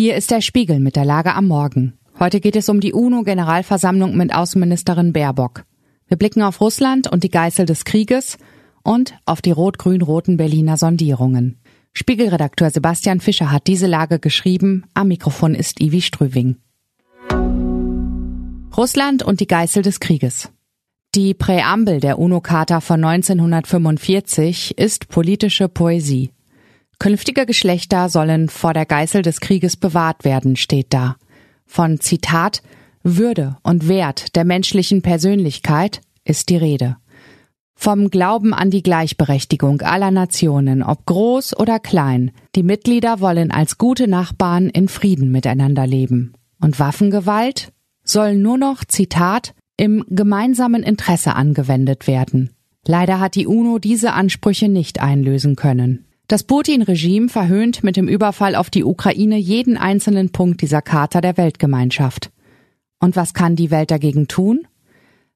Hier ist der Spiegel mit der Lage am Morgen. Heute geht es um die UNO-Generalversammlung mit Außenministerin Baerbock. Wir blicken auf Russland und die Geißel des Krieges und auf die rot-grün-roten Berliner Sondierungen. Spiegelredakteur Sebastian Fischer hat diese Lage geschrieben. Am Mikrofon ist Ivi Strüving. Russland und die Geißel des Krieges. Die Präambel der UNO-Charta von 1945 ist politische Poesie. Künftige Geschlechter sollen vor der Geißel des Krieges bewahrt werden, steht da. Von Zitat Würde und Wert der menschlichen Persönlichkeit ist die Rede. Vom Glauben an die Gleichberechtigung aller Nationen, ob groß oder klein, die Mitglieder wollen als gute Nachbarn in Frieden miteinander leben. Und Waffengewalt soll nur noch, Zitat, im gemeinsamen Interesse angewendet werden. Leider hat die UNO diese Ansprüche nicht einlösen können. Das Putin-Regime verhöhnt mit dem Überfall auf die Ukraine jeden einzelnen Punkt dieser Charta der Weltgemeinschaft. Und was kann die Welt dagegen tun?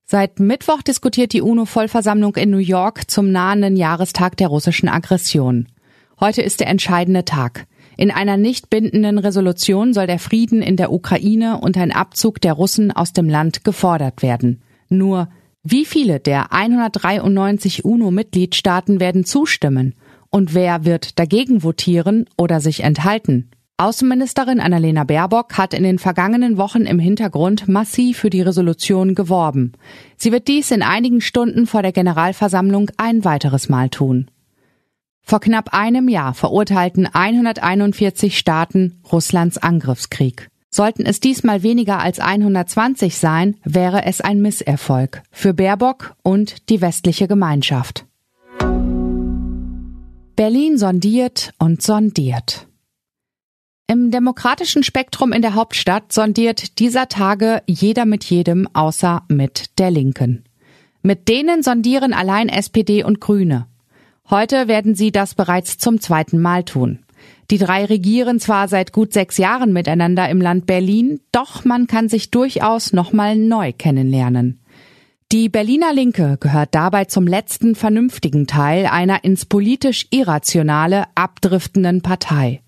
Seit Mittwoch diskutiert die UNO-Vollversammlung in New York zum nahenden Jahrestag der russischen Aggression. Heute ist der entscheidende Tag. In einer nicht bindenden Resolution soll der Frieden in der Ukraine und ein Abzug der Russen aus dem Land gefordert werden. Nur wie viele der 193 UNO-Mitgliedstaaten werden zustimmen? Und wer wird dagegen votieren oder sich enthalten? Außenministerin Annalena Baerbock hat in den vergangenen Wochen im Hintergrund massiv für die Resolution geworben. Sie wird dies in einigen Stunden vor der Generalversammlung ein weiteres Mal tun. Vor knapp einem Jahr verurteilten 141 Staaten Russlands Angriffskrieg. Sollten es diesmal weniger als 120 sein, wäre es ein Misserfolg für Baerbock und die westliche Gemeinschaft. Berlin sondiert und sondiert. Im demokratischen Spektrum in der Hauptstadt sondiert dieser Tage jeder mit jedem außer mit der Linken. Mit denen sondieren allein SPD und Grüne. Heute werden sie das bereits zum zweiten Mal tun. Die drei regieren zwar seit gut sechs Jahren miteinander im Land Berlin, doch man kann sich durchaus nochmal neu kennenlernen. Die Berliner Linke gehört dabei zum letzten vernünftigen Teil einer ins politisch irrationale, abdriftenden Partei.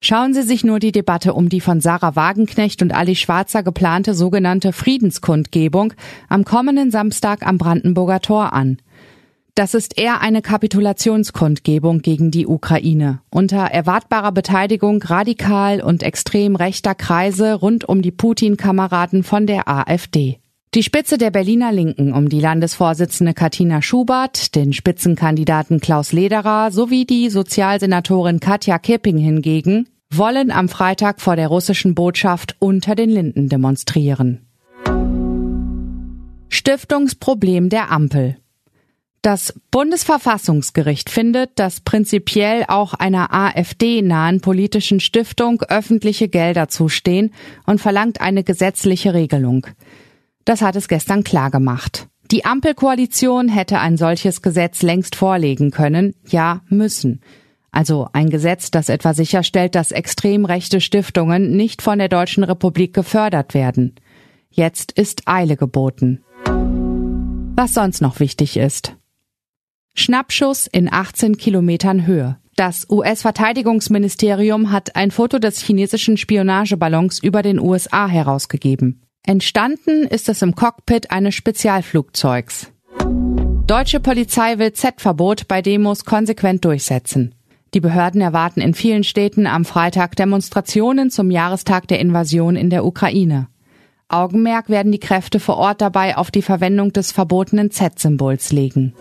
Schauen Sie sich nur die Debatte um die von Sarah Wagenknecht und Ali Schwarzer geplante sogenannte Friedenskundgebung am kommenden Samstag am Brandenburger Tor an. Das ist eher eine Kapitulationskundgebung gegen die Ukraine unter erwartbarer Beteiligung radikal und extrem rechter Kreise rund um die Putin-Kameraden von der AfD. Die Spitze der Berliner Linken um die Landesvorsitzende Katina Schubert, den Spitzenkandidaten Klaus Lederer sowie die Sozialsenatorin Katja Kipping hingegen wollen am Freitag vor der russischen Botschaft unter den Linden demonstrieren. Stiftungsproblem der Ampel. Das Bundesverfassungsgericht findet, dass prinzipiell auch einer AfD-nahen politischen Stiftung öffentliche Gelder zustehen und verlangt eine gesetzliche Regelung. Das hat es gestern klar gemacht. Die Ampelkoalition hätte ein solches Gesetz längst vorlegen können, ja müssen. Also ein Gesetz, das etwa sicherstellt, dass extrem rechte Stiftungen nicht von der Deutschen Republik gefördert werden. Jetzt ist Eile geboten. Was sonst noch wichtig ist. Schnappschuss in 18 Kilometern Höhe. Das US-Verteidigungsministerium hat ein Foto des chinesischen Spionageballons über den USA herausgegeben. Entstanden ist es im Cockpit eines Spezialflugzeugs. Deutsche Polizei will Z-Verbot bei Demos konsequent durchsetzen. Die Behörden erwarten in vielen Städten am Freitag Demonstrationen zum Jahrestag der Invasion in der Ukraine. Augenmerk werden die Kräfte vor Ort dabei auf die Verwendung des verbotenen Z-Symbols legen.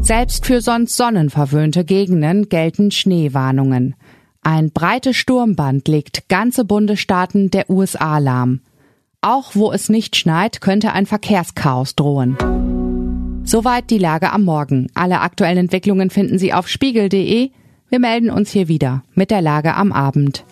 Selbst für sonst sonnenverwöhnte Gegenden gelten Schneewarnungen. Ein breites Sturmband legt ganze Bundesstaaten der USA lahm. Auch wo es nicht schneit, könnte ein Verkehrschaos drohen. Soweit die Lage am Morgen. Alle aktuellen Entwicklungen finden Sie auf spiegel.de. Wir melden uns hier wieder mit der Lage am Abend.